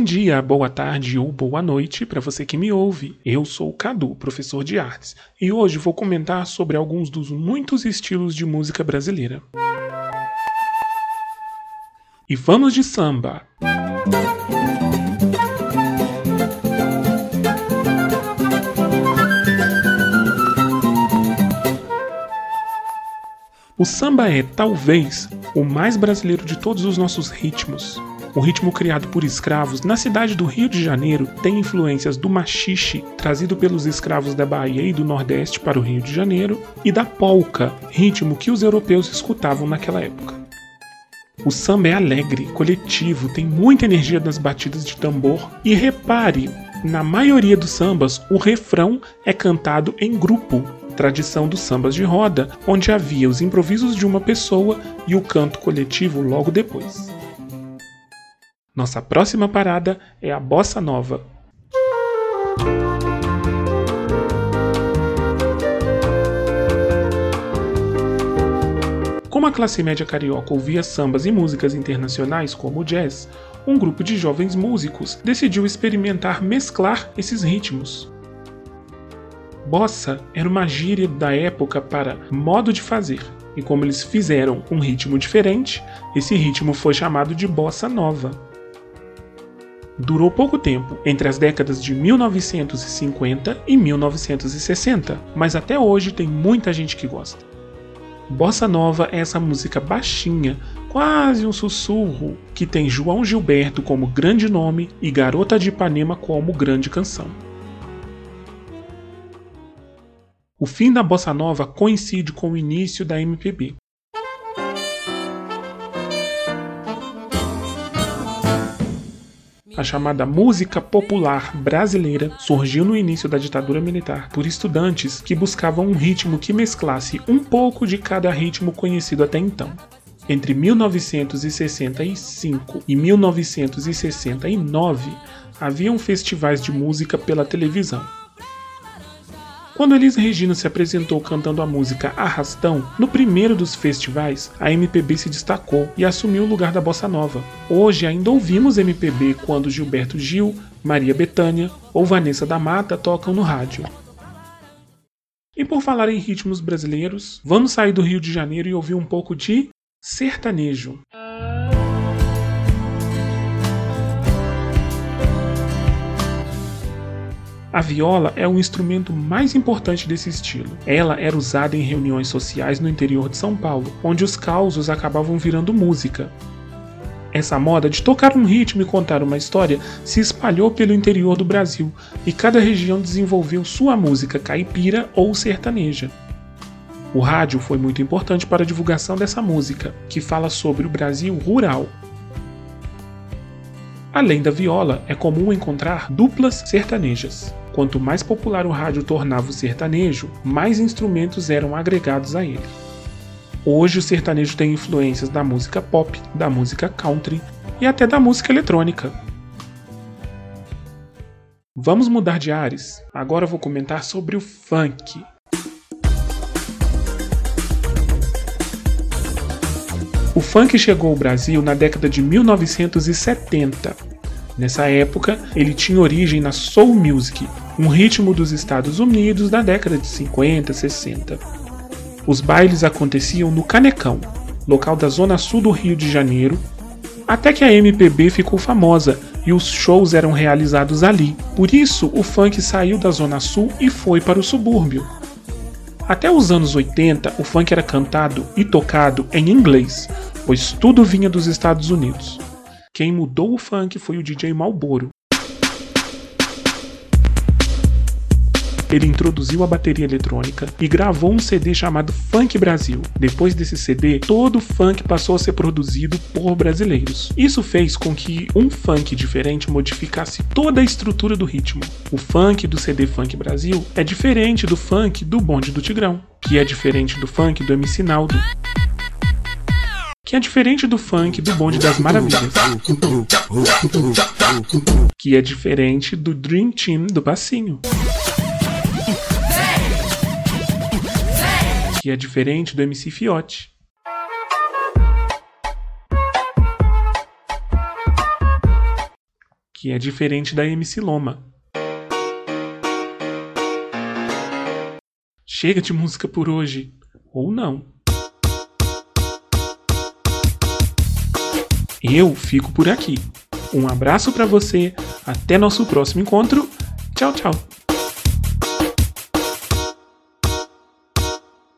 Bom dia, boa tarde ou boa noite para você que me ouve. Eu sou o Cadu, professor de artes, e hoje vou comentar sobre alguns dos muitos estilos de música brasileira. E vamos de samba! O samba é, talvez, o mais brasileiro de todos os nossos ritmos. O ritmo criado por escravos na cidade do Rio de Janeiro tem influências do machixe, trazido pelos escravos da Bahia e do Nordeste para o Rio de Janeiro, e da polca, ritmo que os europeus escutavam naquela época. O samba é alegre, coletivo, tem muita energia nas batidas de tambor e repare, na maioria dos sambas, o refrão é cantado em grupo, tradição dos sambas de roda, onde havia os improvisos de uma pessoa e o canto coletivo logo depois. Nossa próxima parada é a bossa nova. Como a classe média carioca ouvia sambas e músicas internacionais como o jazz, um grupo de jovens músicos decidiu experimentar mesclar esses ritmos. Bossa era uma gíria da época para modo de fazer, e como eles fizeram um ritmo diferente, esse ritmo foi chamado de bossa nova. Durou pouco tempo, entre as décadas de 1950 e 1960, mas até hoje tem muita gente que gosta. Bossa Nova é essa música baixinha, quase um sussurro, que tem João Gilberto como grande nome e Garota de Ipanema como grande canção. O fim da bossa nova coincide com o início da MPB. A chamada música popular brasileira surgiu no início da ditadura militar por estudantes que buscavam um ritmo que mesclasse um pouco de cada ritmo conhecido até então. Entre 1965 e 1969, haviam festivais de música pela televisão. Quando Elis Regina se apresentou cantando a música Arrastão, no primeiro dos festivais, a MPB se destacou e assumiu o lugar da bossa nova. Hoje ainda ouvimos MPB quando Gilberto Gil, Maria Bethânia ou Vanessa da Mata tocam no rádio. E por falar em ritmos brasileiros, vamos sair do Rio de Janeiro e ouvir um pouco de sertanejo. A viola é o instrumento mais importante desse estilo. Ela era usada em reuniões sociais no interior de São Paulo, onde os causos acabavam virando música. Essa moda de tocar um ritmo e contar uma história se espalhou pelo interior do Brasil e cada região desenvolveu sua música caipira ou sertaneja. O rádio foi muito importante para a divulgação dessa música, que fala sobre o Brasil rural. Além da viola, é comum encontrar duplas sertanejas. Quanto mais popular o rádio tornava o sertanejo, mais instrumentos eram agregados a ele. Hoje o sertanejo tem influências da música pop, da música country e até da música eletrônica. Vamos mudar de ares? Agora vou comentar sobre o funk. O funk chegou ao Brasil na década de 1970 Nessa época, ele tinha origem na soul music, um ritmo dos Estados Unidos da década de 50, 60. Os bailes aconteciam no Canecão, local da zona sul do Rio de Janeiro, até que a MPB ficou famosa e os shows eram realizados ali. Por isso, o funk saiu da zona sul e foi para o subúrbio. Até os anos 80, o funk era cantado e tocado em inglês, pois tudo vinha dos Estados Unidos. Quem mudou o funk foi o DJ Malboro. Ele introduziu a bateria eletrônica e gravou um CD chamado Funk Brasil. Depois desse CD, todo o funk passou a ser produzido por brasileiros. Isso fez com que um funk diferente modificasse toda a estrutura do ritmo. O funk do CD Funk Brasil é diferente do funk do Bonde do Tigrão, que é diferente do funk do MC Naldo que é diferente do funk do Bonde das Maravilhas, que é diferente do Dream Team do Passinho, que é diferente do MC Fiote. que é diferente da MC Loma. Chega de música por hoje, ou não. Eu fico por aqui. Um abraço para você, até nosso próximo encontro. Tchau, tchau.